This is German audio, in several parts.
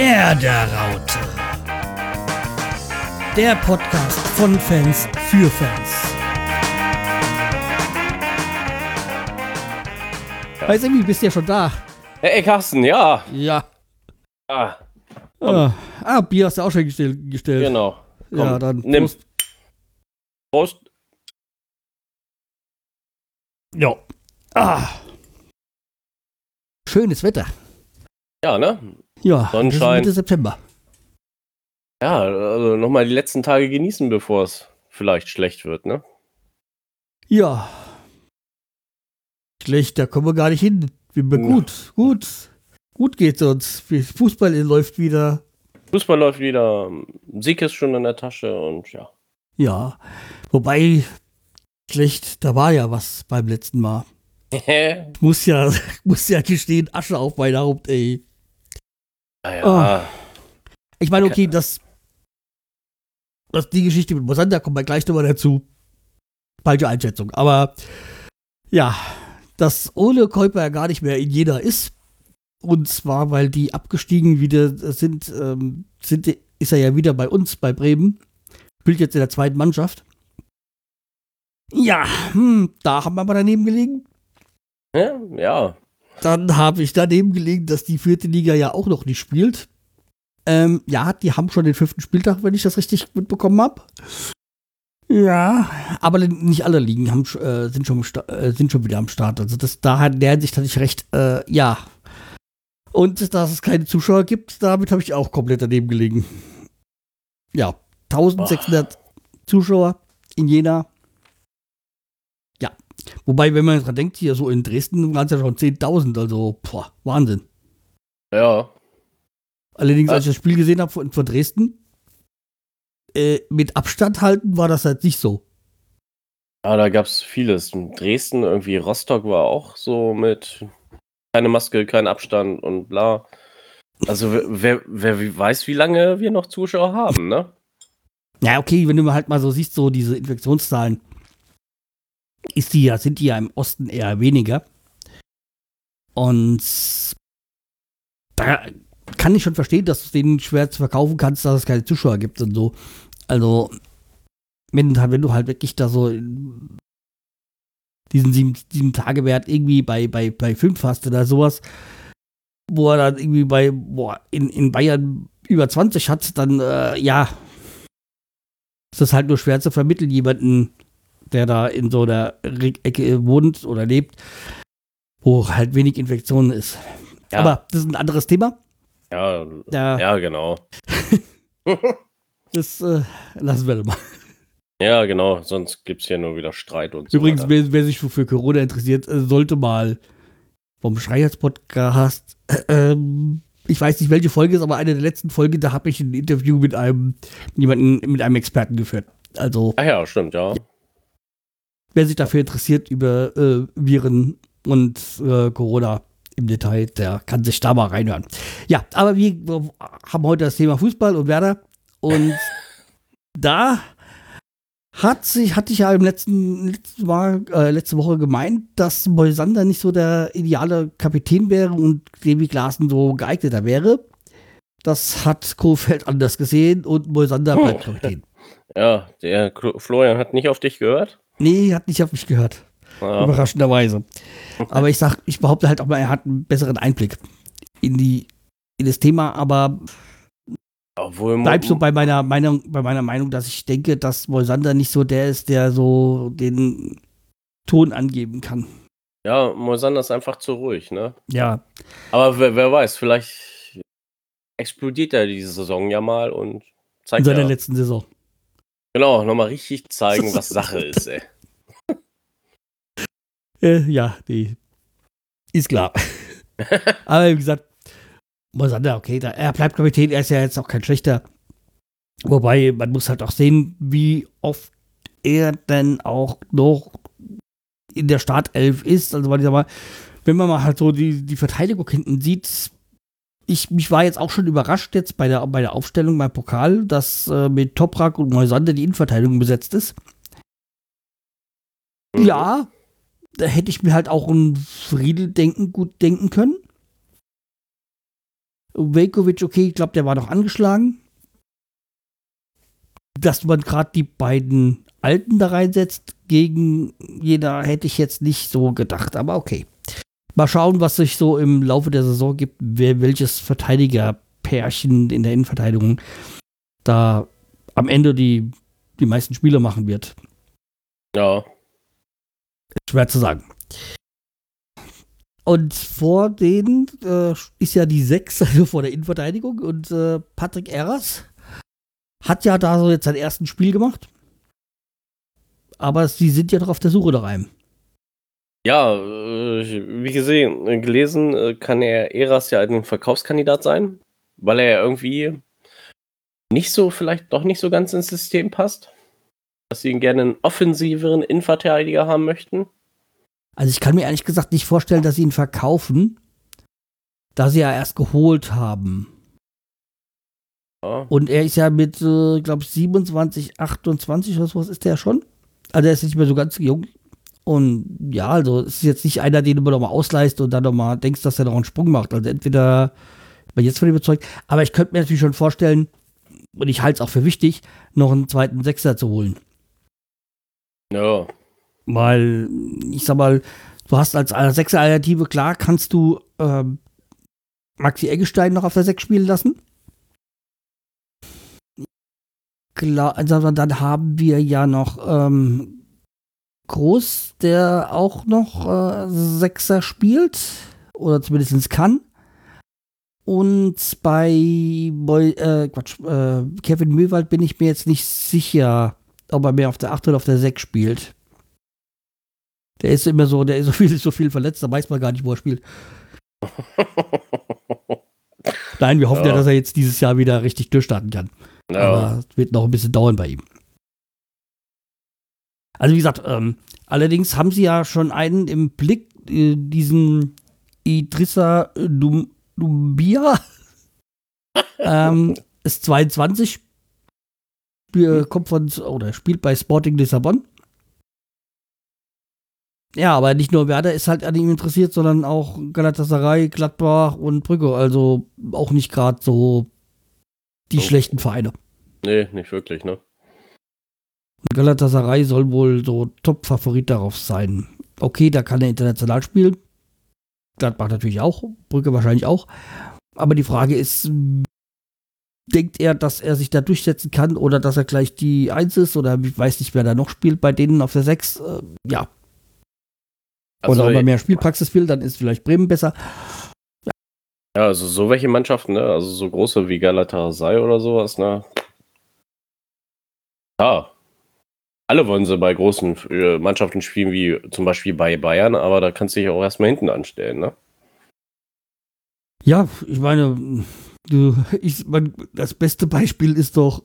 Werderaute. Der Podcast von Fans für Fans. Hi Sammy, bist du ja schon da? Hey Carsten, ja. Ja. Ah, Ah, ah, Bier hast du auch schon gestellt. gestellt. genau. Komm, Ja, dann nimm. Prost. Prost. Ja. Ah. Schönes Wetter. Ja, ne? Ja, Sonnenschein. Mitte September. Ja, also nochmal die letzten Tage genießen, bevor es vielleicht schlecht wird, ne? Ja. Schlecht, da kommen wir gar nicht hin. Gut, gut. Gut geht's uns. Fußball läuft wieder. Fußball läuft wieder, Sieg ist schon in der Tasche und ja. Ja. Wobei, schlecht, da war ja was beim letzten Mal. Muss ja, muss ja gestehen, Asche auf mein Haupt, ey. Naja, Ich meine, okay, das, das die Geschichte mit Mosander kommt mal gleich nochmal dazu. Falsche Einschätzung. Aber ja, dass Ole Käuper ja gar nicht mehr in Jena ist. Und zwar, weil die abgestiegen wieder sind, ähm, sind, ist er ja wieder bei uns, bei Bremen. Spielt jetzt in der zweiten Mannschaft. Ja, hm, da haben wir mal daneben gelegen. ja, ja. Dann habe ich daneben gelegen, dass die vierte Liga ja auch noch nicht spielt. Ähm, ja, die haben schon den fünften Spieltag, wenn ich das richtig mitbekommen habe. Ja, aber nicht alle Ligen haben, äh, sind, schon, äh, sind schon wieder am Start. Also das, da hat in der Hinsicht hatte ich recht, äh, ja. Und dass es keine Zuschauer gibt, damit habe ich auch komplett daneben gelegen. Ja, 1600 Zuschauer in Jena. Wobei, wenn man dran denkt, hier so in Dresden waren es ja schon 10.000, also boah, Wahnsinn. Ja, Allerdings, als ich das Spiel gesehen habe von, von Dresden, äh, mit Abstand halten war das halt nicht so. ja da gab es vieles. In Dresden, irgendwie Rostock war auch so mit keine Maske, kein Abstand und bla. Also wer, wer, wer weiß, wie lange wir noch Zuschauer haben, ne? Ja, okay, wenn du mal halt mal so siehst, so diese Infektionszahlen, ist die ja, sind die ja im Osten eher weniger. Und da kann ich schon verstehen, dass du denen schwer zu verkaufen kannst, dass es keine Zuschauer gibt und so. Also, wenn, wenn du halt wirklich da so diesen sieben, sieben Tage Wert irgendwie bei, bei, bei fünf hast oder sowas, wo er dann irgendwie bei, boah, in, in Bayern über 20 hat, dann, äh, ja, ist das halt nur schwer zu vermitteln, jemanden, der da in so einer Ecke wohnt oder lebt, wo halt wenig Infektionen ist. Ja. Aber das ist ein anderes Thema. Ja, Da, ja genau. Das äh, lassen wir mal. Ja, genau, sonst gibt es hier nur wieder Streit und so. Übrigens, wer, wer sich für, Corona interessiert, äh, sollte mal vom Schreihals-Podcast, äh, ähm, ich weiß nicht, welche Folge ist, aber eine der letzten Folgen, da habe ich ein Interview mit einem jemanden, mit einem Experten geführt. Also, Ach ja, stimmt, ja. Wer sich dafür interessiert über äh, Viren und äh, Corona im Detail, der kann sich da mal reinhören. Ja, aber wir haben heute das Thema Fußball und Werder und da hat sich, hatte ich ja im letzten, letzten Mal, äh, letzte Woche gemeint, dass Moisander nicht so der ideale Kapitän wäre und Davy Klaassen so geeigneter wäre. Das hat Kofeld anders gesehen und Moisander bleibt Kapitän. Ja, der Florian hat nicht auf dich gehört. Nee, hat nicht auf mich gehört. Ja, Überraschenderweise. Aber ich sag, ich behaupte halt auch mal, er hat einen besseren Einblick in die, in das Thema, aber obwohl bleib so bei meiner Meinung, bei meiner Meinung, dass ich denke, dass Moisander nicht so der ist, der so den Ton angeben kann. Ja, Moisander ist einfach zu ruhig, ne? Ja. Aber wer, wer weiß, vielleicht explodiert er diese Saison ja mal und In zeigt seiner ja, letzten Saison. genau, nochmal richtig zeigen, was Sache ist, ey. Äh, ja, nee. Ist klar. aber wie gesagt, Moisander, okay, da, er bleibt Kapitän, er ist ja jetzt auch kein schlechter. Wobei, man muss halt auch sehen, wie oft er denn auch noch in der Startelf ist. Also, weil ich sag mal, wenn man mal halt so die, die Verteidigung hinten sieht, ich, mich war jetzt auch schon überrascht jetzt bei der, bei der Aufstellung beim Pokal, dass äh, mit Toprak und Moisander die Innenverteidigung besetzt ist. Ja, da hätte ich mir halt auch ein Friedel denken, gut denken können. Velkovic, okay, ich glaube, der war noch angeschlagen. Dass man gerade die beiden Alten da reinsetzt, gegen jeder hätte ich jetzt nicht so gedacht, aber okay. Mal schauen, was sich so im Laufe der Saison gibt, wer welches Verteidigerpärchen in der Innenverteidigung da am Ende die, die meisten Spiele machen wird. Ja. Schwer zu sagen. Und vor denen äh, ist ja die 6, also vor der Innenverteidigung. Und äh, Patrick Erras hat ja da so jetzt sein erstes Spiel gemacht. Aber sie sind ja doch auf der Suche nach einem. Ja, äh, wie gesehen, gelesen, äh, kann er Eras ja ein Verkaufskandidat sein, weil er ja irgendwie nicht so, vielleicht doch nicht so ganz ins System passt. Dass sie ihn gerne einen offensiveren Innenverteidiger haben möchten. Also ich kann mir ehrlich gesagt nicht vorstellen, dass sie ihn verkaufen, da sie ja erst geholt haben. Ja. Und er ist ja mit, äh, glaube ich, 27, 28 oder sowas ist der schon. Also er ist nicht mehr so ganz jung. Und ja, also es ist jetzt nicht einer, den du mal ausleihst und dann noch mal denkst, dass er noch einen Sprung macht. Also entweder bin jetzt von ihm überzeugt, aber ich könnte mir natürlich schon vorstellen, und ich halte es auch für wichtig, noch einen zweiten Sechser zu holen. Ja. Weil, ich sag mal, du hast als Sechser-Alternative, klar, kannst du ähm, Maxi Eggestein noch auf der Sechs spielen lassen. Klar, also dann haben wir ja noch ähm, Groß, der auch noch äh, Sechser spielt. Oder zumindest kann. Und bei Boy, äh, Quatsch, äh, Kevin Mühlwald bin ich mir jetzt nicht sicher, ob er mehr auf der 8 oder auf der 6 spielt. Der ist immer so, der ist so viel, so viel verletzt, da weiß man gar nicht, wo er spielt. Nein, wir hoffen ja. ja. dass er jetzt dieses Jahr wieder richtig durchstarten kann. Ja. Aber es wird noch ein bisschen dauern bei ihm. Also wie gesagt, ähm, allerdings haben sie ja schon einen im Blick, äh, diesen Idrissa Dum Dumbia. ähm, ist 22, Spiel, kommt von, oder spielt bei Sporting Lissabon. Ja, aber nicht nur Werder ist halt an ihm interessiert, sondern auch Galatasaray, Gladbach und Brügge. Also auch nicht gerade so die oh. schlechten Vereine. Nee, nicht wirklich, ne? Und Galatasaray soll wohl so Top-Favorit darauf sein. Okay, da kann er international spielen. Gladbach natürlich auch, Brücke wahrscheinlich auch. Aber die Frage ist, denkt er, dass er sich da durchsetzen kann oder dass er gleich die Eins ist oder ich weiß nicht, wer da noch spielt bei denen auf der Sechs. Äh, ja. Also, oder ob er mehr Spielpraxis will, dann ist vielleicht Bremen besser. Ja. ja, also so welche Mannschaften, ne? Also so große wie Galatasaray oder sowas, ne? Ja. Alle wollen sie bei großen äh, Mannschaften spielen, wie zum Beispiel bei Bayern, aber da kannst du dich auch erstmal hinten anstellen, ne? Ja, ich meine, ich, mein, das beste Beispiel ist doch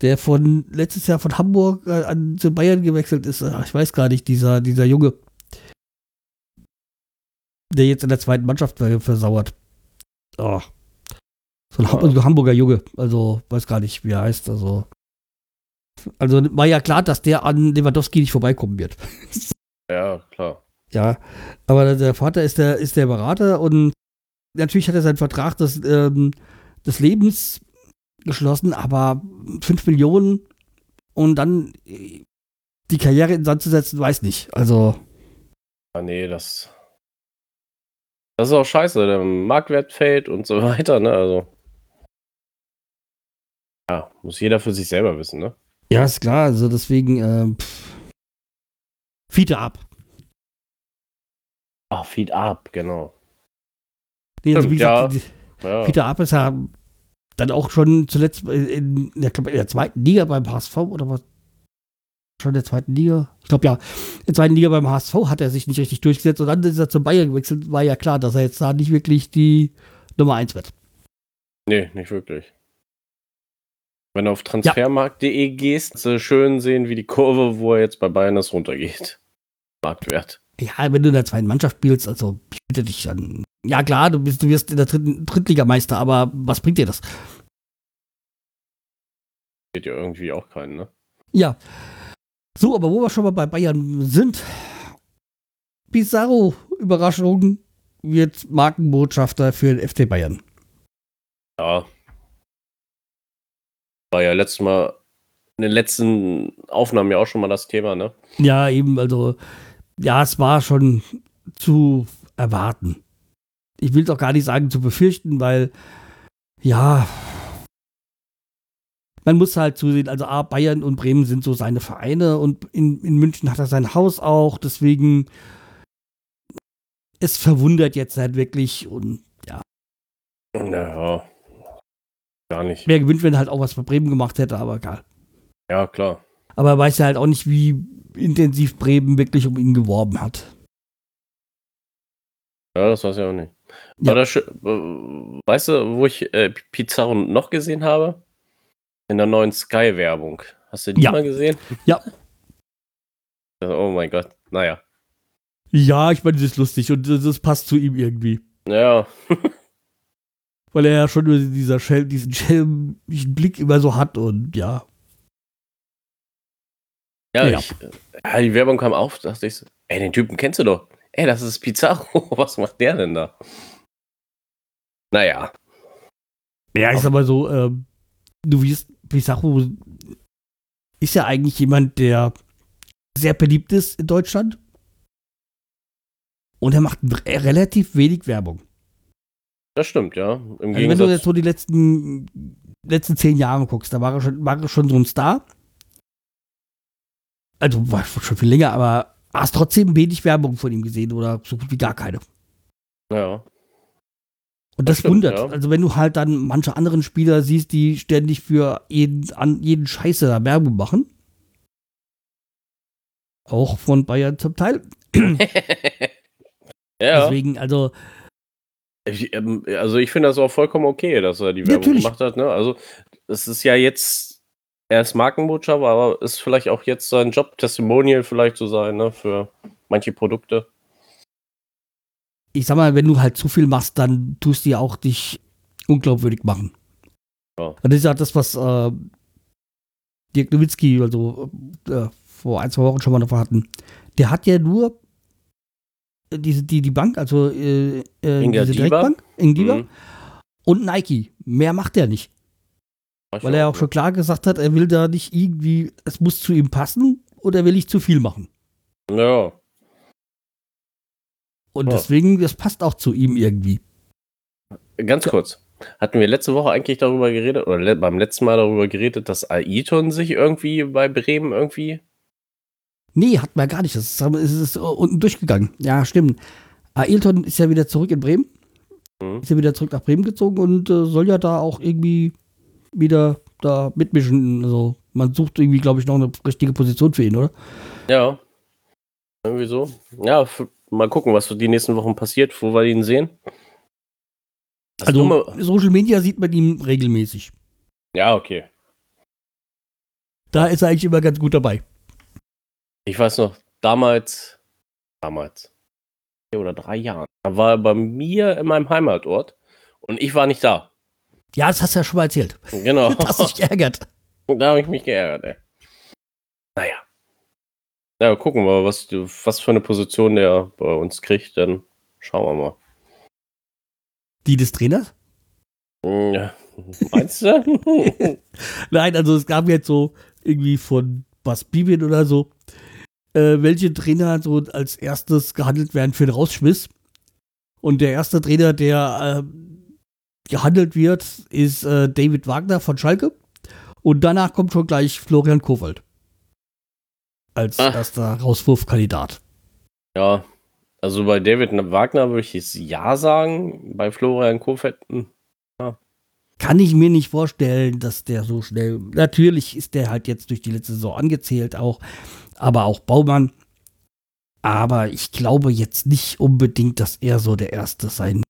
der von letztes Jahr von Hamburg äh, an zu Bayern gewechselt ist. Ach, ich weiß gar nicht, dieser, dieser Junge, der jetzt in der zweiten Mannschaft versauert. Oh. So ein ja. Hamburger Junge, also weiß gar nicht, wie er heißt. Also, also war ja klar, dass der an Lewandowski nicht vorbeikommen wird. Ja, klar. Ja, aber der Vater ist der, ist der Berater und natürlich hat er seinen Vertrag des, ähm, des Lebens geschlossen, aber 5 Millionen und dann die Karriere in Sand zu setzen, weiß nicht. Also. Ah, nee, das. Das ist auch scheiße. Der Marktwert fällt und so weiter, ne? Also. Ja, muss jeder für sich selber wissen, ne? Ja, ist klar. Also deswegen, ähm, Feed ab. Ach, Feed up, genau. Nee, also wie gesagt, ja. Peter ist ja dann auch schon zuletzt in, in, in der zweiten Liga beim HSV oder was? Schon in der zweiten Liga? Ich glaube ja, in der zweiten Liga beim HSV hat er sich nicht richtig durchgesetzt und dann ist er zu Bayern gewechselt. War ja klar, dass er jetzt da nicht wirklich die Nummer 1 wird. Nee, nicht wirklich. Wenn du auf transfermarkt.de ja. gehst, so schön sehen, wie die Kurve, wo er jetzt bei Bayern das runtergeht. Marktwert. Ja, wenn du in der zweiten Mannschaft spielst, also ich bitte dich dann. Ja, klar, du, bist, du wirst in der dritten Drittligameister, aber was bringt dir das? Geht ja irgendwie auch keinen, ne? Ja. So, aber wo wir schon mal bei Bayern sind. Pizarro, Überraschung. wird Markenbotschafter für den FC Bayern. Ja. War ja letztes Mal, in den letzten Aufnahmen ja auch schon mal das Thema, ne? Ja, eben, also, ja, es war schon zu erwarten. Ich will es auch gar nicht sagen zu befürchten, weil, ja, man muss halt zusehen, also A, Bayern und Bremen sind so seine Vereine und in, in München hat er sein Haus auch, deswegen es verwundert jetzt halt wirklich und ja. Naja, gar nicht. Wäre gewünscht, wenn er halt auch was für Bremen gemacht hätte, aber egal. Ja, klar. Aber er weiß ja halt auch nicht, wie intensiv Bremen wirklich um ihn geworben hat. Ja, das weiß ich auch nicht. Ja. Das, äh, weißt du, wo ich äh, Pizarro noch gesehen habe? In der neuen Sky-Werbung. Hast du die Ja. mal gesehen? Ja. Oh mein Gott. Naja. Ja, ich meine, das ist lustig und das, das passt zu ihm irgendwie. Ja. Weil er ja schon dieser Schelm, diesen schelmischen Blick immer so hat und ja. Ja, Ja. Ich, äh, ja, die Werbung kam auf, dachte ich so, ey, den Typen kennst du doch. Ey, das ist Pizarro. Was macht der denn da? Naja. Ja, ich sag mal so, ähm, du wirst, Pizarro ist ja eigentlich jemand, der sehr beliebt ist in Deutschland. Und er macht re- relativ wenig Werbung. Das stimmt, ja. Im Also wenn du jetzt so die letzten, letzten zehn Jahre guckst, da war er, schon, war er schon so ein Star. Also war schon viel länger, aber hast trotzdem wenig Werbung von ihm gesehen oder so gut wie gar keine. ja. Und Das das, stimmt, wundert. ja. Also wenn du halt dann manche anderen Spieler siehst, die ständig für jeden, an, jeden Scheiße da Werbung machen. Auch von Bayern zum Teil. ja. Deswegen, also, Ich, ähm, also ich finde das auch vollkommen okay, dass er die Werbung Natürlich. gemacht hat. Ne? Also es ist ja jetzt, er ist Markenbotschafter, aber ist vielleicht auch jetzt sein Job, Testimonial vielleicht zu sein, ne? für manche Produkte. ich sag mal, wenn du halt zu viel machst, dann tust du ja auch dich unglaubwürdig machen. Ja. Und das ist ja das, was äh, Dirk Nowitzki, also äh, vor ein, zwei Wochen schon mal davon hatten. Der hat ja nur diese, die, die Bank, also äh, äh, diese. Direktbank, Ingdiba, Mhm. und Nike. Mehr macht er nicht. Weil er auch schon klar gesagt hat, er will da nicht irgendwie, es muss zu ihm passen oder will ich zu viel machen. Ja, Und Ja. deswegen, das passt auch zu ihm irgendwie. ganz kurz. Hatten wir letzte Woche eigentlich darüber geredet, oder le beim letzten Mal darüber geredet, dass Aiton sich irgendwie bei Bremen irgendwie. Nee, hat man gar nicht. Das ist, es ist unten durchgegangen. Ja, stimmt. Ailton ist ja wieder zurück in Bremen. Mhm. Ist ja wieder zurück nach Bremen gezogen und äh, soll ja da auch irgendwie wieder da mitmischen. Also man sucht irgendwie, glaube ich, noch eine richtige Position für ihn, oder? Ja. Irgendwie so. Ja, mal gucken, was so die nächsten Wochen passiert, wo wir ihn sehen. Das Also Dumme- Social Media sieht man ihn regelmäßig. ja, okay. Da ist er eigentlich immer ganz gut dabei. Ich weiß noch, damals, damals, oder drei Jahren, da war er bei mir in meinem Heimatort und ich war nicht da. Ja, das hast du ja schon mal erzählt. Genau. Das hast dich geärgert. da habe ich mich geärgert, ey. Naja. Ja, gucken wir, was, was für eine Position der bei uns kriegt, dann schauen wir mal. Die des Trainers? Hm, Ja. Meinst du? Nein, also es gab jetzt so irgendwie von Bas Bibin oder so, äh, welche Trainer so als erstes gehandelt werden für den Rausschmiss. Und der erste Trainer, der äh, gehandelt wird, ist äh, David Wagner von Schalke. Und danach kommt schon gleich Florian Kowald. Als Ah. erster Rauswurfkandidat. ja. Also bei David Wagner würde ich jetzt Ja sagen. Bei Florian Kofeld, hm, Kann ich mir nicht vorstellen, dass der so schnell. Natürlich ist der halt jetzt durch die letzte Saison angezählt auch, aber auch Baumann. Aber ich glaube jetzt nicht unbedingt, dass er so der Erste sein.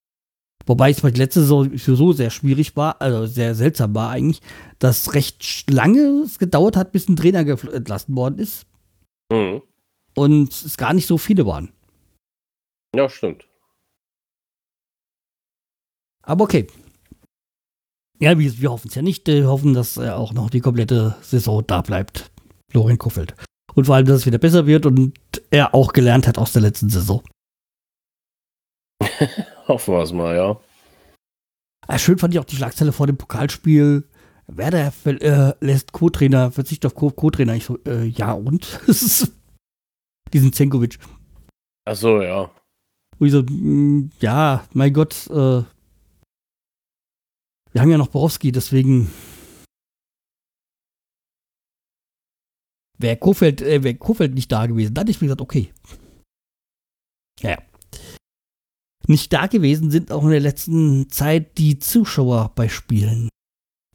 Wobei es bei der letzten Saison so sehr schwierig war, also sehr seltsam war eigentlich, dass recht lange es gedauert hat, bis ein Trainer entlassen worden ist hm. und es gar nicht so viele waren. Ja, stimmt. Aber okay. Ja, wir, wir hoffen es ja nicht. Wir hoffen, dass er auch noch die komplette Saison da bleibt. Florian Kofeld. Und vor allem, dass es wieder besser wird und er auch gelernt hat aus der letzten Saison. Hoffen wir es mal, ja. Ah, schön fand ich auch die Schlagzeile vor dem Pokalspiel. Werder äh, lässt Co-Trainer, verzichtet auf Co-Trainer. Ich so, äh, ja und? Diesen Zenkovic. Ach so, ja. Wo ich so, mh, mm, ja, mein Gott, äh, wir haben ja noch Borowski, deswegen wäre Kofeld, äh, wär Kofeld nicht da gewesen. Dann hätte ich mir gesagt, okay. Ja, ja. Nicht da gewesen sind auch in der letzten Zeit die Zuschauer bei Spielen.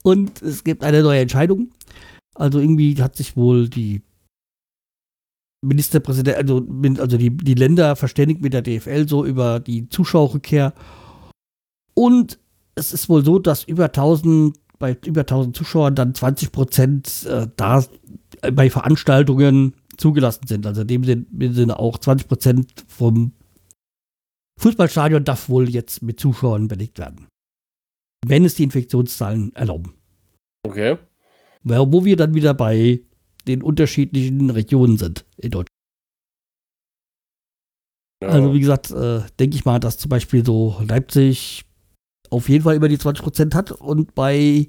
Und es gibt eine neue Entscheidung. Also irgendwie hat sich wohl die Ministerpräsident, also, also die, die Länder verständigt mit der DFL so über die Zuschauerrückkehr. Und es ist wohl so, dass über 1000, bei über 1000 Zuschauern dann 20 Prozent äh, da bei Veranstaltungen zugelassen sind. Also in dem Sinne auch 20 Prozent vom Fußballstadion darf wohl jetzt mit Zuschauern belegt werden. Wenn es die Infektionszahlen erlauben. Okay. Wo wir dann wieder bei den unterschiedlichen Regionen sind in Deutschland. Ja. Also wie gesagt, äh, denke ich mal, dass zum Beispiel so Leipzig auf jeden Fall über die 20 Prozent hat und bei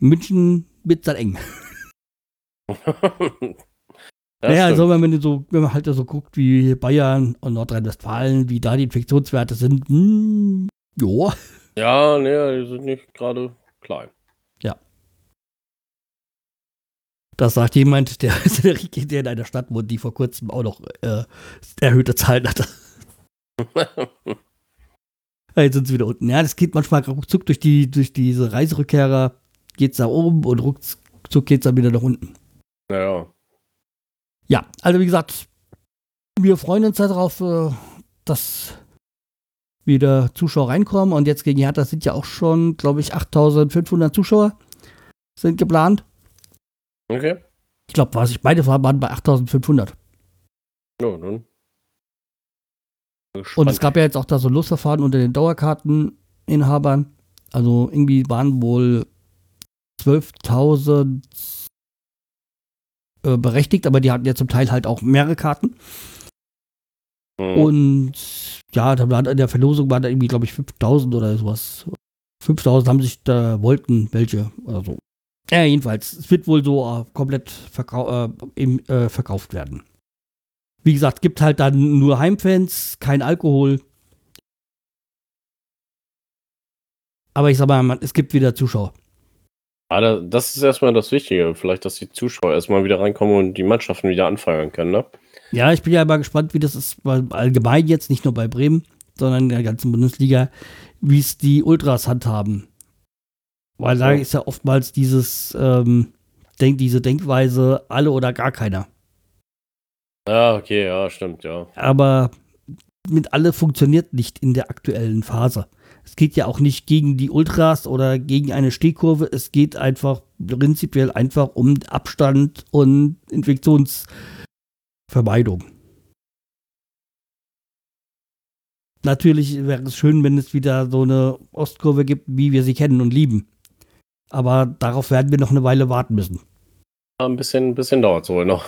München wird es dann eng. Naja, also wenn man, so, wenn man halt so guckt, wie Bayern und Nordrhein-Westfalen, wie da die Infektionswerte sind, hm, jo. Ja, ne, die sind nicht gerade klein. Ja. Das sagt jemand, der, der in einer Stadt wohnt, die vor kurzem auch noch äh, erhöhte Zahlen hatte. Jetzt sind sie wieder unten. Ja, das geht manchmal ruckzuck durch, die, durch diese Reiserückkehrer, geht's da oben und ruckzuck geht's dann wieder nach unten. Naja. Ja, also wie gesagt, wir freuen uns darauf, äh, dass wieder Zuschauer reinkommen. Und jetzt gegen Hertha sind ja auch schon, glaube ich, 8500 Zuschauer sind geplant. Okay. Ich glaube, was ich beide waren bei 8500. Ja, dann und es gab ja jetzt auch da so ein Losverfahren unter den Dauerkarteninhabern. Also irgendwie waren wohl 12.000 äh, berechtigt, aber die hatten ja zum Teil halt auch mehrere Karten. Mhm. Und ja, da war in der Verlosung waren da irgendwie, glaube ich, 5.000 oder sowas. 5.000 haben sich da, wollten welche oder so. Ja, jedenfalls, es wird wohl so äh, komplett verkau äh, im, äh, verkauft werden. Wie gesagt, gibt halt dann nur Heimfans, kein Alkohol. Aber ich sag mal, es gibt wieder Zuschauer. Aber das ist erstmal das Wichtige. Vielleicht, dass die Zuschauer erstmal wieder reinkommen und die Mannschaften wieder anfeuern können, ne? Ja, ich bin ja mal gespannt, wie das ist, allgemein jetzt, nicht nur bei Bremen, sondern in der ganzen Bundesliga, wie es die Ultras handhaben. Weil da ist ja oftmals dieses, ähm, denk, diese Denkweise, alle oder gar keiner. Ja, okay, ja, stimmt, ja. Aber mit alle funktioniert nicht in der aktuellen Phase. Es geht ja auch nicht gegen die Ultras oder gegen eine Stehkurve. Es geht einfach prinzipiell einfach um Abstand und Infektionsvermeidung. Natürlich wäre es schön, wenn es wieder so eine Ostkurve gibt, wie wir sie kennen und lieben. Aber darauf werden wir noch eine Weile warten müssen. ein bisschen, ein bisschen dauert es wohl noch.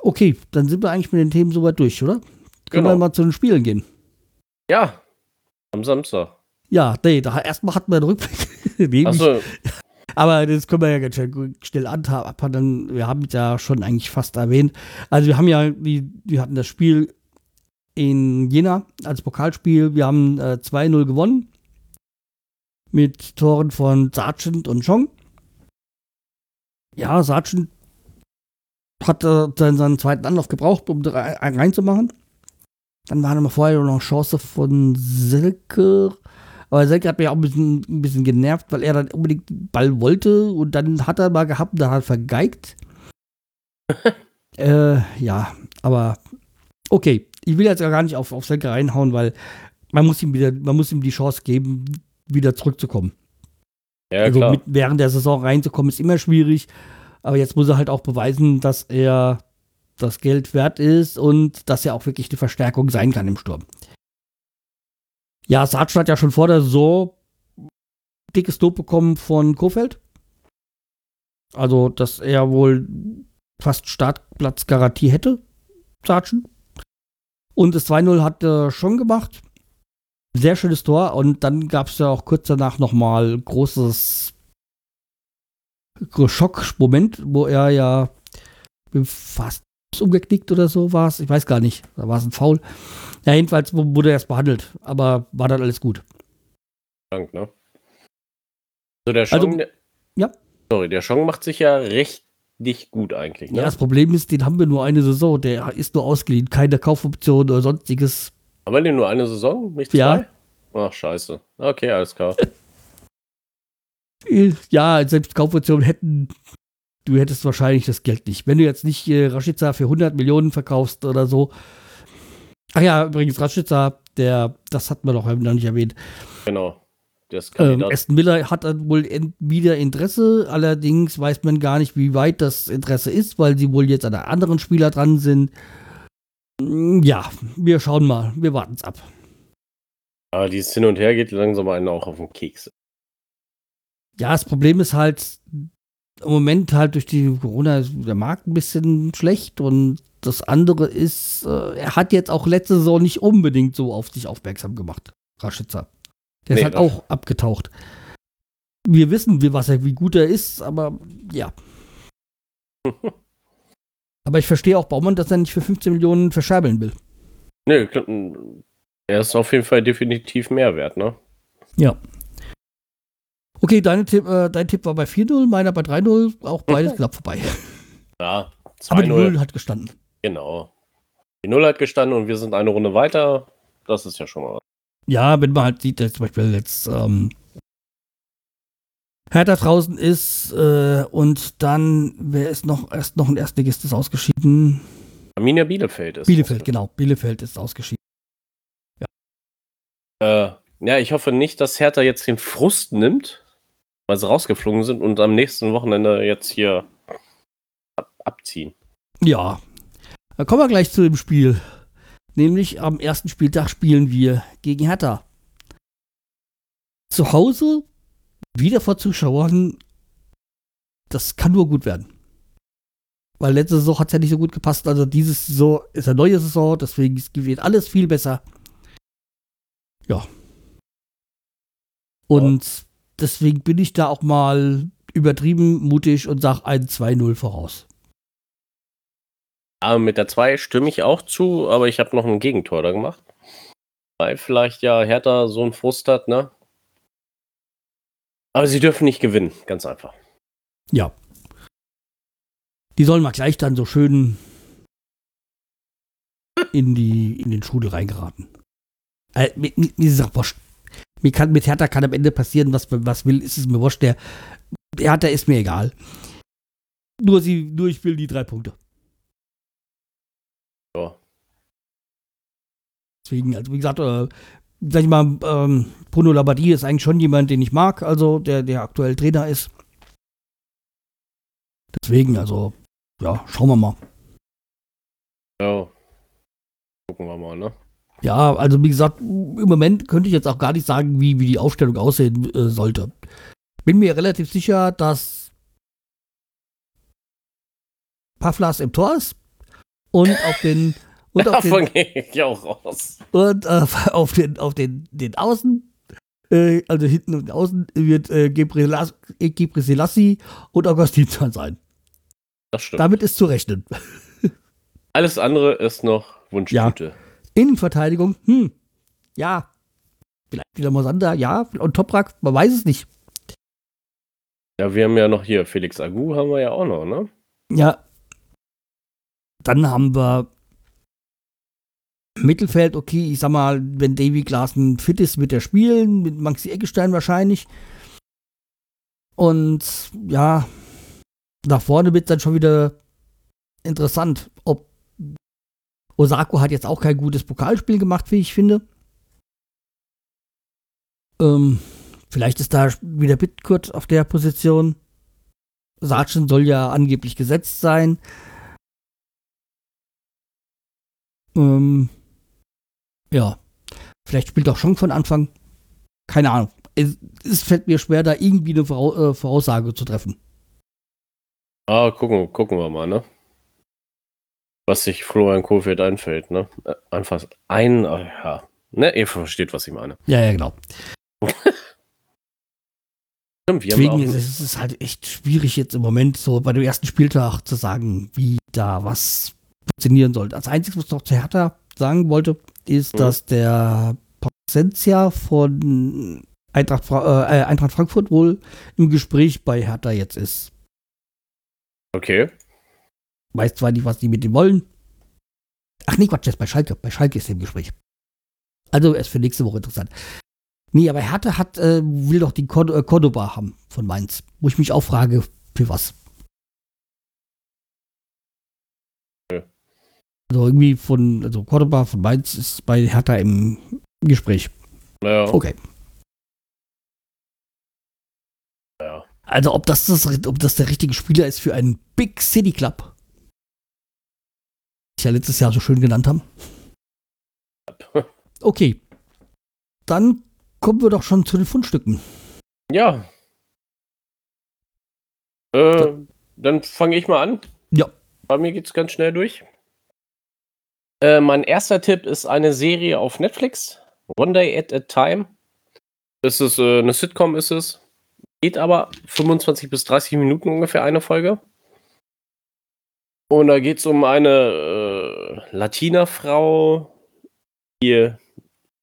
Okay, dann sind wir eigentlich mit den Themen soweit durch, oder? Können genau. wir mal zu den Spielen gehen? Ja, am Samstag. Ja, nee, da, erstmal hatten wir einen Rückblick. Achso. Aber das können wir ja ganz schnell antappen. Wir haben es ja schon eigentlich fast erwähnt. Also wir haben ja, die, wir hatten das Spiel in Jena als Pokalspiel. Wir haben äh, 2-0 gewonnen. Mit Toren von Sargent und Chong. Ja, Sargent hat äh, dann seinen zweiten Anlauf gebraucht, um reinzumachen. Dann war noch vorher noch Chance von Selke. Aber Selke hat mich auch ein bisschen, ein bisschen genervt, weil er dann unbedingt den Ball wollte und dann hat er mal gehabt dann hat er vergeigt. äh, ja, aber okay. Ich will jetzt gar nicht auf, auf Selke reinhauen, weil man muss ihm wieder, man muss ihm die Chance geben, wieder zurückzukommen. Ja, also mit, während der Saison reinzukommen, ist immer schwierig. Aber jetzt muss er halt auch beweisen, dass er das Geld wert ist und dass er auch wirklich eine Verstärkung sein kann im Sturm. Ja, Sartre hat ja schon vor der Saison dickes Lob bekommen von Kofeld. Also, dass er wohl fast Startplatzgarantie hätte, Sargent. Und das 2-0 hat er schon gemacht. Sehr schönes Tor. Und dann gab es ja auch kurz danach nochmal großes Schockmoment, wo er ja fast umgeknickt oder so war es. Ich weiß gar nicht. Da war es ein Foul. Ja, jedenfalls wurde er erst behandelt. Aber war dann alles gut. Dank, ne? So, der Chong, also, ja. Sorry, der Chong macht sich ja recht nicht gut eigentlich. Ne? Ja, das Problem ist, den haben wir nur eine Saison. Der ist nur ausgeliehen, keine Kaufoption oder sonstiges. Haben wir den nur eine Saison? Nicht zwei? Ja. Ach, scheiße. Okay, alles klar. ja, selbst Kaufoptionen hätten, du hättest wahrscheinlich das Geld nicht. Wenn du jetzt nicht äh, Rashica für 100 Millionen verkaufst oder so. Ach ja, übrigens, Rashica, der, das hatten wir doch noch nicht erwähnt. Genau. Ähm, Aston Miller hat wohl wieder Interesse, allerdings weiß man gar nicht, wie weit das Interesse ist, weil sie wohl jetzt an anderen Spieler dran sind. Mm, ja, wir schauen mal, wir warten es ab. Aber dieses Hin und Her geht langsam einen auch auf den Keks. Ja, das Problem ist halt, im Moment halt durch die Corona ist der Markt ein bisschen schlecht und das andere ist, äh, er hat jetzt auch letzte Saison nicht unbedingt so auf sich aufmerksam gemacht, Raschitzer. Der nee, ist halt auch abgetaucht. Wir wissen, wie, was er, wie gut er ist, aber ja. aber ich verstehe auch Baumann, dass er nicht für 15 Millionen verscherbeln will. Nee, er ist auf jeden Fall definitiv mehr wert, ne? Ja. Okay, Tipp, äh, dein Tipp war bei 4-0, meiner bei 3-0, auch beides knapp vorbei. Ja, aber die 0 hat gestanden. Genau. Die 0 hat gestanden und wir sind eine Runde weiter. Das ist ja schon mal was. Ja, wenn man halt sieht, dass zum Beispiel jetzt ähm, Hertha draußen ist äh, und dann, wer ist noch, erst noch ein Erstligist ist ausgeschieden? Arminia Bielefeld ist. Bielefeld, genau. Bielefeld ist ausgeschieden. Ja. Äh, ja, ich hoffe nicht, dass Hertha jetzt den Frust nimmt, weil sie rausgeflogen sind und am nächsten Wochenende jetzt hier ab abziehen. Ja. Da kommen wir gleich zu dem Spiel. Nämlich am ersten Spieltag spielen wir gegen Hertha. Zu Hause, wieder vor Zuschauern, das kann nur gut werden. Weil letzte Saison hat es ja nicht so gut gepasst. Also diese Saison ist eine neue Saison, deswegen wird alles viel besser. Ja. Und. Deswegen bin ich da auch mal übertrieben mutig und sage 1-2-0 voraus. Aber mit der 2 stimme ich auch zu, aber ich habe noch ein Gegentor da gemacht. Weil vielleicht ja Hertha so einen Frust hat, ne? Aber sie dürfen nicht gewinnen, ganz einfach. Ja. Die sollen mal gleich dann so schön in, die, in den Strudel reingeraten. Äh, mir, mir, ist auch wurscht. Mir kann, mit Hertha kann am Ende passieren, was, was will, ist es mir wurscht. Der Hertha ist mir egal. Nur, sie, nur ich will die drei Punkte. Ja. Deswegen, also wie gesagt, äh, sag ich mal, ähm, Bruno Labbadia ist eigentlich schon jemand, den ich mag, also der, der aktuell Trainer ist. Deswegen, also, ja, schauen wir mal. Ja. Gucken wir mal, ne? Ja, also wie gesagt, im Moment könnte ich jetzt auch gar nicht sagen, wie, wie die Aufstellung aussehen äh, sollte. Bin mir relativ sicher, dass Pavlas im Tor ist und auf den und auf Davon gehe ich auch raus. Und äh, auf den auf den den Außen äh, also hinten und außen wird äh, Gebre Selassie und Augustinsson sein. Das stimmt. Damit ist zu rechnen. Alles andere ist noch Wunschtüte. Ja. Innenverteidigung, hm, ja. Vielleicht wieder Mosander, ja. Und Toprak, man weiß es nicht. Ja, wir haben ja noch hier Felix Agu, haben wir ja auch noch, ne? Ja, dann haben wir Mittelfeld, okay, ich sag mal, wenn Davy Klaassen fit ist, wird er spielen, mit Maxi Eggestein wahrscheinlich. Und ja, nach vorne wird es dann schon wieder interessant, ob Osako hat jetzt auch kein gutes Pokalspiel gemacht, wie ich finde. Ähm, vielleicht ist da wieder Bitkurt auf der Position. Sargent soll ja angeblich gesetzt sein. Ähm, ja. Vielleicht spielt auch schon von Anfang. Keine Ahnung. Es, es fällt mir schwer, da irgendwie eine äh, Voraussage zu treffen. Ah, gucken, gucken wir mal, ne? Was sich Florian Kohfeldt einfällt, ne? Äh, einfach ein, oh ja. Ne, ihr versteht, was ich meine. Ja, ja, genau. Deswegen ist es halt echt schwierig jetzt im Moment so bei dem ersten Spieltag zu sagen, wie da was funktionieren soll. Das Einzige, was ich noch zu Hertha sagen wollte, ist, Mhm. dass der Potentia von Eintracht, Fra äh, Eintracht Frankfurt wohl im Gespräch bei Hertha jetzt ist. okay. Weiß zwar nicht, was die mit ihm wollen. Ach nee, Quatsch, jetzt bei Schalke. Bei Schalke ist er im Gespräch. Also ist für nächste Woche interessant. Nee, aber Hertha hat, äh, will doch die Cord äh, Cordoba haben von Mainz. Wo ich mich auch frage, für was? Ja. Also irgendwie von, also Cordoba von Mainz ist bei Hertha im Gespräch. Naja, Okay. ja. Also ob das, das, ob das der richtige Spieler ist für einen Big City Club. Ja letztes Jahr so schön genannt haben. Okay. Dann kommen wir doch schon zu den Fundstücken. Ja. Äh, dann fange ich mal an. Ja. Bei mir geht's ganz schnell durch. Äh, mein erster Tipp ist eine Serie auf Netflix. One Day at a Time. Es ist äh, eine Sitcom, ist es. Geht aber 25 bis 30 Minuten ungefähr eine Folge. Und da geht es um eine äh, Latina-Frau, die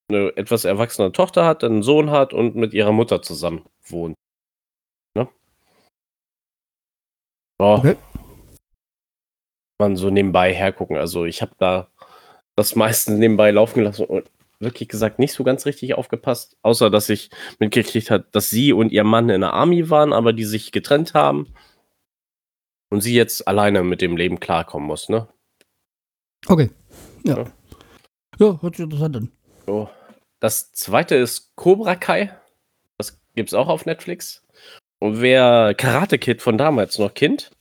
eine etwas erwachsene Tochter hat, einen Sohn hat und mit ihrer Mutter zusammen wohnt. Ne? Ja, Okay. Man so nebenbei hergucken. Also ich habe da das meiste nebenbei laufen gelassen und wirklich gesagt nicht so ganz richtig aufgepasst, außer dass ich mitgekriegt habe, dass sie und ihr Mann in der Army waren, aber die sich getrennt haben und sie jetzt alleine mit dem Leben klarkommen muss. Ne? Okay. Ja. Ja. Ja, hört sich interessant an. So. Das zweite ist Cobra Kai. Das gibt's auch auf Netflix. Und wer Karate Kid von damals noch kennt,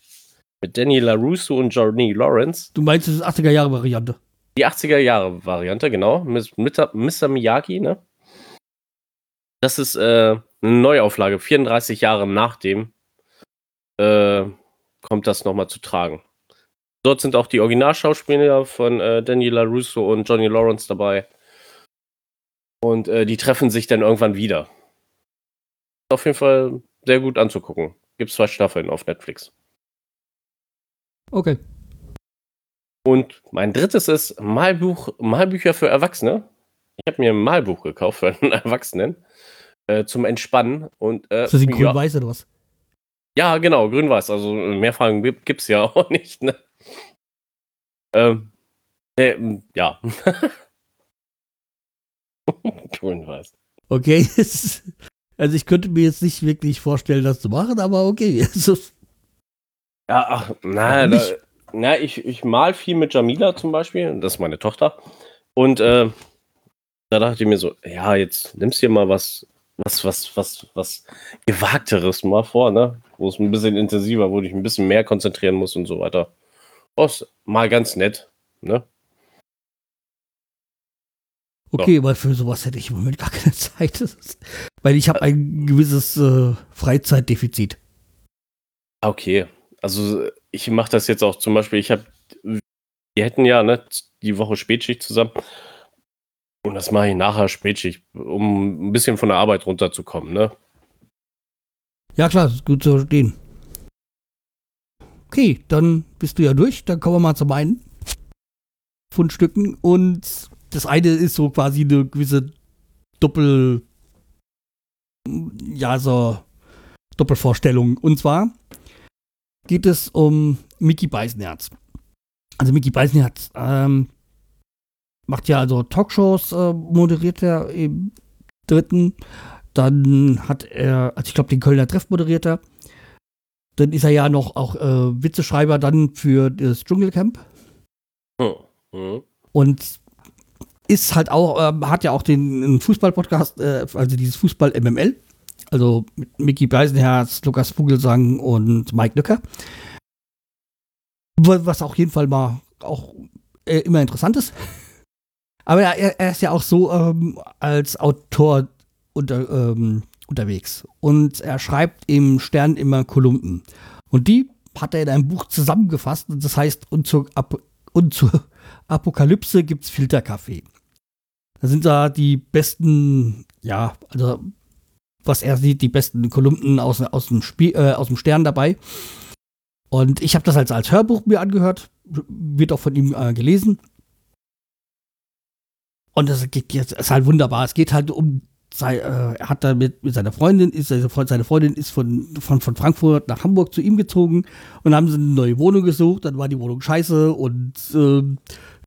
mit Danny LaRusso und Johnny Lawrence, Du meinst, das ist 80er Jahre Variante. die 80er Jahre Variante, genau, mit, mit Mr. Miyagi, ne? Das ist äh, eine Neuauflage, 34 Jahre nachdem äh, kommt das nochmal zu tragen. Dort sind auch die Originalschauspieler von äh, Danny LaRusso und Johnny Lawrence dabei. Und äh, die treffen sich dann irgendwann wieder. Auf jeden Fall sehr gut anzugucken. Gibt zwei Staffeln auf Netflix. Okay. Und mein drittes ist Malbuch, Malbücher für Erwachsene. Ich habe mir ein Malbuch gekauft für einen Erwachsenen äh, zum Entspannen. Und, äh, Ist das ja, grün-weiß oder was? Ja, genau, grün-weiß. Also mehr Fragen gibt es ja auch nicht. Ne? Ähm, äh, ja. grün-weiß. Okay. Also ich könnte mir jetzt nicht wirklich vorstellen, das zu machen, aber okay. Also, Ja, ach, na, da, na ich, ich mal viel mit Jamila zum Beispiel, das ist meine Tochter. Und äh, da dachte ich mir so, ja, jetzt nimmst du dir mal was, was, was, was, was Gewagteres mal vor, ne? Wo es ein bisschen intensiver, wo du dich ein bisschen mehr konzentrieren musst und so weiter. Oh, ist mal ganz nett, ne? okay, weil für sowas hätte ich im Moment gar keine Zeit. Ist, weil ich habe ein gewisses äh, Freizeitdefizit. Okay, also ich mache das jetzt auch zum Beispiel, ich habe, wir hätten ja ne, die Woche Spätschicht zusammen und das mache ich nachher Spätschicht, um ein bisschen von der Arbeit runterzukommen, ne? Ja klar, ist gut zu verstehen. Okay, dann bist du ja durch. Dann kommen wir mal zu meinen Fundstücken. Und das eine ist so quasi eine gewisse Doppel, ja, so Doppelvorstellung. Und zwar geht es um Mickey Beisenherz. Also Mickey Beisenherz ähm, macht ja also Talkshows, äh, moderiert er im dritten. Dann hat er, also ich glaube, den Kölner Treff moderiert er. Dann ist er ja noch auch äh, Witzeschreiber dann für das Dschungelcamp. Hm. Hm. Und ist halt auch, ähm, hat ja auch den Fußball-Podcast, äh, also dieses Fußball-MML. Also mit Mickey Beisenherz, Lukas Vogelsang und Mike Nöcker. Wa- Was auf jeden Fall mal auch äh, immer interessant ist. Aber er, er ist ja auch so ähm, als Autor unter, ähm, unterwegs. Und er schreibt im Stern immer Kolumnen. Und die hat er in einem Buch zusammengefasst. Und das heißt Unzug, Ab, und zur Apokalypse gibt es Filterkaffee. Da sind da die besten, ja, also was er sieht, die besten Kolumnen aus, aus, dem, Spiel, äh, aus dem Stern dabei. Und ich habe das als, als Hörbuch mir angehört, wird auch von ihm äh, gelesen. Und das geht jetzt, ist halt wunderbar. Es geht halt um, sei, äh, er hat da mit, mit seiner Freundin, ist, seine Freundin ist von, von, von Frankfurt nach Hamburg zu ihm gezogen und haben sie eine neue Wohnung gesucht. Dann war die Wohnung scheiße und äh,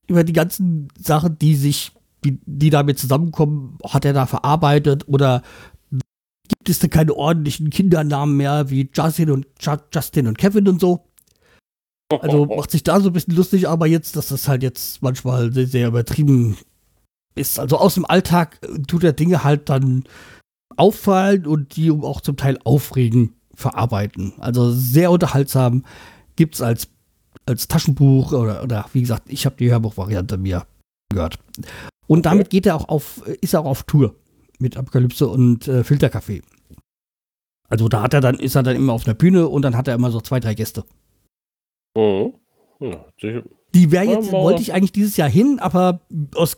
über die ganzen Sachen, die sich, die, die damit zusammenkommen, hat er da verarbeitet oder gibt es da keine ordentlichen Kindernamen mehr wie Justin und, Justin und Kevin und so. Also macht sich da so ein bisschen lustig, aber jetzt, dass das halt jetzt manchmal sehr, sehr übertrieben ist. Also aus dem Alltag äh, tut er Dinge halt dann auffallen und die auch zum Teil aufregen verarbeiten. Also sehr unterhaltsam. Gibt es als, als Taschenbuch oder, oder wie gesagt, ich habe die Hörbuchvariante mir gehört. Und damit geht er auch auf, ist er auch auf Tour mit Apokalypse und äh, Filterkaffee. Also da hat er dann, ist er dann immer auf der Bühne und dann hat er immer so zwei, drei Gäste. Mhm. Ja, die wäre jetzt, wollte ich eigentlich dieses Jahr hin, aber aus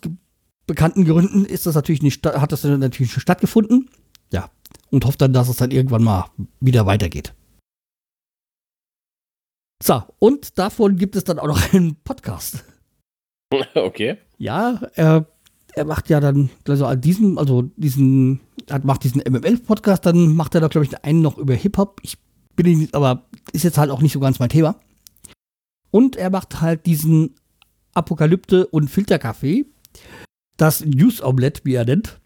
bekannten Gründen ist das natürlich nicht, hat das natürlich nicht stattgefunden. Ja. Und hofft dann, dass es dann irgendwann mal wieder weitergeht. So, und davon gibt es dann auch noch einen Podcast. Okay. Ja, er, er macht ja dann, also an diesem, also diesen, er macht diesen MML-Podcast, dann macht er da, glaube ich, einen noch über Hip-Hop. Ich bin nicht, aber ist jetzt halt auch nicht so ganz mein Thema. Und er macht halt diesen Apokalypte und Filterkaffee das News Omelette, wie er nennt.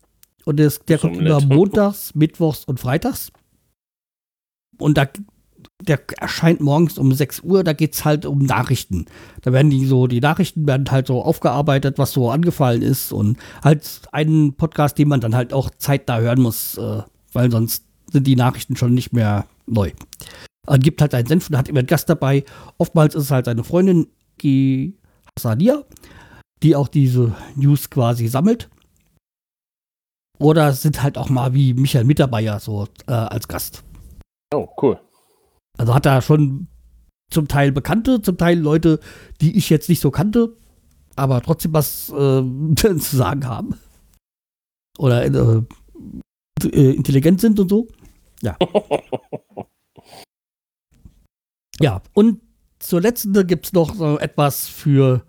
Und das, der kommt immer montags, mittwochs und freitags. Und da, der erscheint morgens um 6 Uhr, da geht es halt um Nachrichten. Da werden die so, die Nachrichten werden halt so aufgearbeitet, was so angefallen ist. Und halt einen Podcast, den man dann halt auch zeitnah hören muss, äh, weil sonst sind die Nachrichten schon nicht mehr neu. Er gibt halt einen Senf und hat immer einen Gast dabei. Oftmals ist es halt seine Freundin, die Hassania die auch diese News quasi sammelt. Oder sind halt auch mal wie Michael Mittermeier so äh, als Gast. Oh, cool. Also hat er schon zum Teil Bekannte, zum Teil Leute, die ich jetzt nicht so kannte, aber trotzdem was äh, zu sagen haben. Oder äh, äh intelligent sind und so. Ja. ja, und zur letzten gibt es noch so etwas für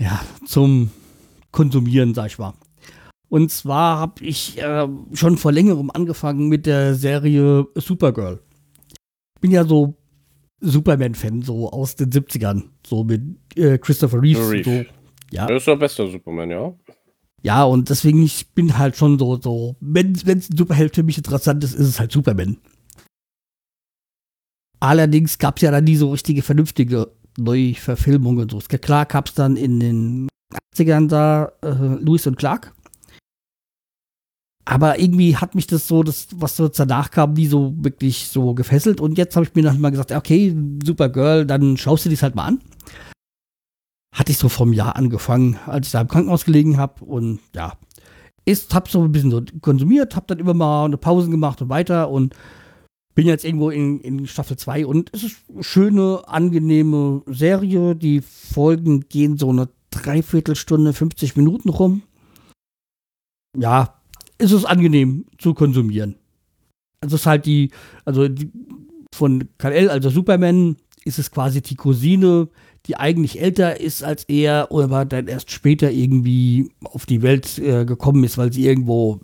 ja, zum Konsumieren, sag ich mal. Und zwar habe ich äh, schon vor längerem angefangen mit der Serie Supergirl. Ich bin ja so Superman-Fan, so aus den 70ern, so mit äh, Christopher Reeve. Reeve. So, ja. Das ist der beste Superman, ja. Ja, und deswegen, ich bin halt schon so, so wenn es ein Superheld für mich interessant ist, ist es halt Superman. Allerdings gab es ja dann nie so richtige vernünftige Neuverfilmung und so. Klar gab es dann in den 80ern da äh, Lewis und Clark. Aber irgendwie hat mich das so, das, was so danach kam, nie so wirklich so gefesselt. Und jetzt habe ich mir noch mal gesagt, okay, Supergirl, dann schaust du dies halt mal an. Hatte ich so vom Jahr angefangen, als ich da im Krankenhaus gelegen habe. Und ja, ist, hab so ein bisschen so konsumiert, hab dann immer mal eine Pause gemacht und weiter. Und bin jetzt irgendwo in, in Staffel 2 und es ist eine schöne, angenehme Serie. Die Folgen gehen so eine Dreiviertelstunde, 50 Minuten rum. Ja, es ist angenehm zu konsumieren. Also es ist halt die, also die, von KL, also Superman, ist es quasi die Cousine, die eigentlich älter ist als er, aber dann erst später irgendwie auf die Welt äh, gekommen ist, weil sie irgendwo,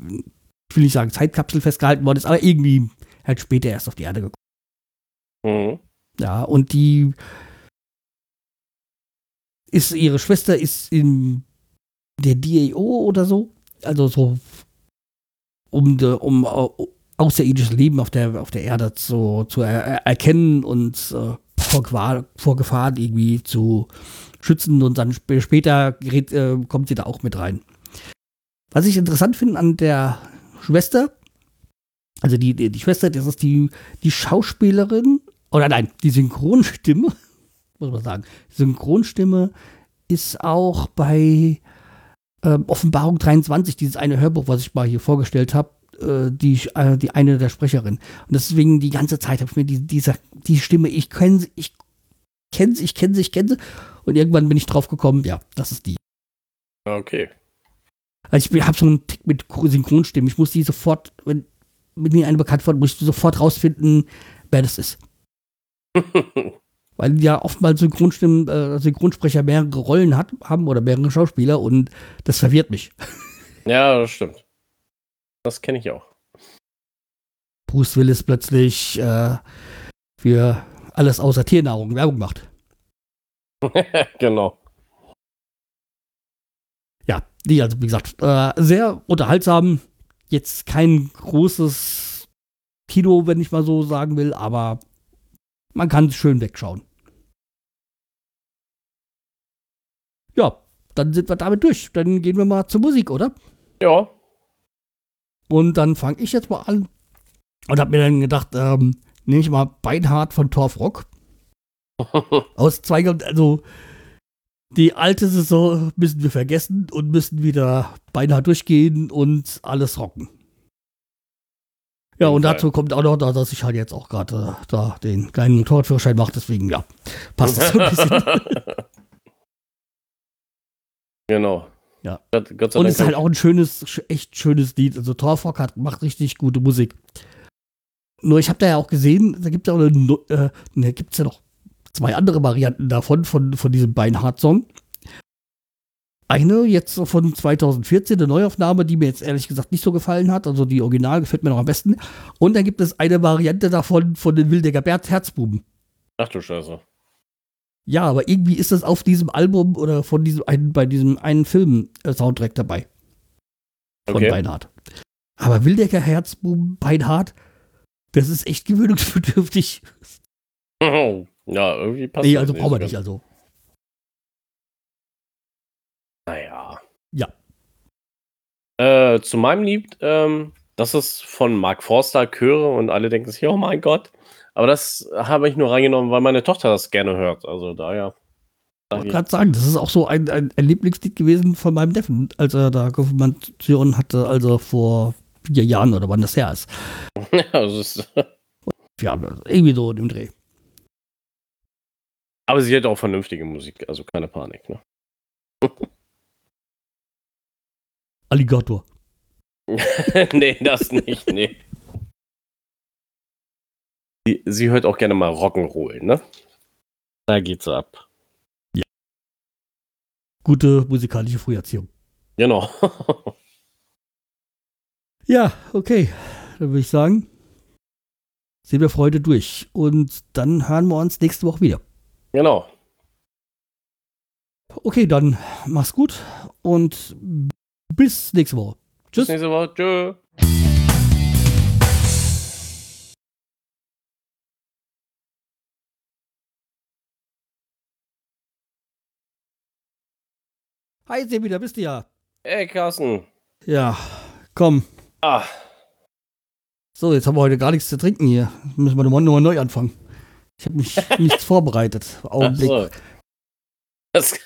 ich will nicht sagen Zeitkapsel festgehalten worden ist, aber irgendwie halt später erst auf die Erde gekommen. Mhm. Ja, und die ist, ihre Schwester ist in der DAO oder so, also so um, de, um außerirdisches Leben auf der, auf der Erde zu, zu er, erkennen und uh, vor, Gefahr, vor Gefahren irgendwie zu schützen und dann sp später gerät, äh, kommt sie da auch mit rein. Was ich interessant finde an der Schwester, also die, die, die Schwester, das ist die, die Schauspielerin, oder nein, die Synchronstimme, muss man sagen. Synchronstimme ist auch bei äh, Offenbarung 23, dieses eine Hörbuch, was ich mal hier vorgestellt habe, äh, die, äh, die eine der Sprecherin. Und deswegen die ganze Zeit habe ich mir die, diese, die Stimme, ich kenne ich kenne sie, ich kenne sie, ich kenne sie. Und irgendwann bin ich drauf gekommen, ja, das ist die. Okay. Also ich habe so einen Tick mit Synchronstimmen. Ich muss die sofort, wenn mit mir eine bekannt wird, muss ich sofort rausfinden, wer das ist. Weil ja oftmals Synchronstimmen, äh, Synchronsprecher mehrere Rollen hat, haben oder mehrere Schauspieler und das verwirrt mich. Ja, das stimmt. Das kenne ich auch. Bruce Willis plötzlich äh, für alles außer Tiernahrung Werbung macht. genau. Ja, die, also wie gesagt, äh, sehr unterhaltsam. Jetzt kein großes Kino, wenn ich mal so sagen will, aber man kann schön wegschauen. Ja, dann sind wir damit durch. Dann gehen wir mal zur Musik, oder? Ja. Und dann fange ich jetzt mal an und habe mir dann gedacht, ähm, nehme ich mal Beinhard von Torfrock. Aus zwei Gründen, also die alte Saison müssen wir vergessen und müssen wieder beinahe durchgehen und alles rocken. Ja, und dazu kommt auch noch, dass ich halt jetzt auch gerade äh, da den kleinen Motorradführerschein mache, deswegen ja, passt das so ein bisschen. genau. Ja. Gott, Gott und es ist halt auch ein schönes, echt schönes Lied. Also Torfrock hat, macht richtig gute Musik. Nur ich habe da ja auch gesehen, da gibt es ja auch eine, äh, ne, gibt's ja noch zwei andere Varianten davon, von, von diesem Beinhardt-Song. Eine jetzt von 2014, eine Neuaufnahme, die mir jetzt ehrlich gesagt nicht so gefallen hat. Also die Original gefällt mir noch am besten. Und dann gibt es eine Variante davon von den Wildecker Bert Herzbuben. Ach du Scheiße. Ja, aber irgendwie ist das auf diesem Album oder von diesem einen, bei diesem einen Film-Soundtrack dabei. Von okay. Beinhardt. Aber Wildecker Herzbuben, Beinhardt, das ist echt gewöhnungsbedürftig. Ja, irgendwie passt Nee, also brauchen wir nicht, also. Naja. Ja. Äh, zu meinem Lied, ähm, das ist von Mark Forster, Chöre und alle denken sich, oh mein Gott. Aber das habe ich nur reingenommen, weil meine Tochter das gerne hört. Also daher. Ich wollte gerade sagen, das ist auch so ein, ein, ein, Lieblingslied gewesen von meinem Neffen, als er da Konfirmation hatte, also vor vier Jahren oder wann das her ist. ja, das ist. ja, irgendwie so im Dreh. Aber sie hat auch vernünftige Musik, also keine Panik, ne? Alligator. nee, das nicht, nee. Sie, sie hört auch gerne mal Rock'n'Roll, ne? Da geht's ab. Ja. Gute musikalische Früherziehung. Genau. ja, okay. Dann würde ich sagen, sehen wir Freude durch. Und dann hören wir uns nächste Woche wieder. Genau. Okay, dann mach's gut und bis nächste Woche. Tschüss. Bis nächste Woche. Tschö. Hi, Sebi, da bist du ja. Ey, Carsten. Ja, komm. Ah. So, jetzt haben wir heute gar nichts zu trinken hier. Müssen wir nochmal neu anfangen. Ich habe mich nichts vorbereitet. Augenblick. So. Das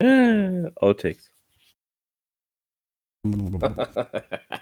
Outtakes.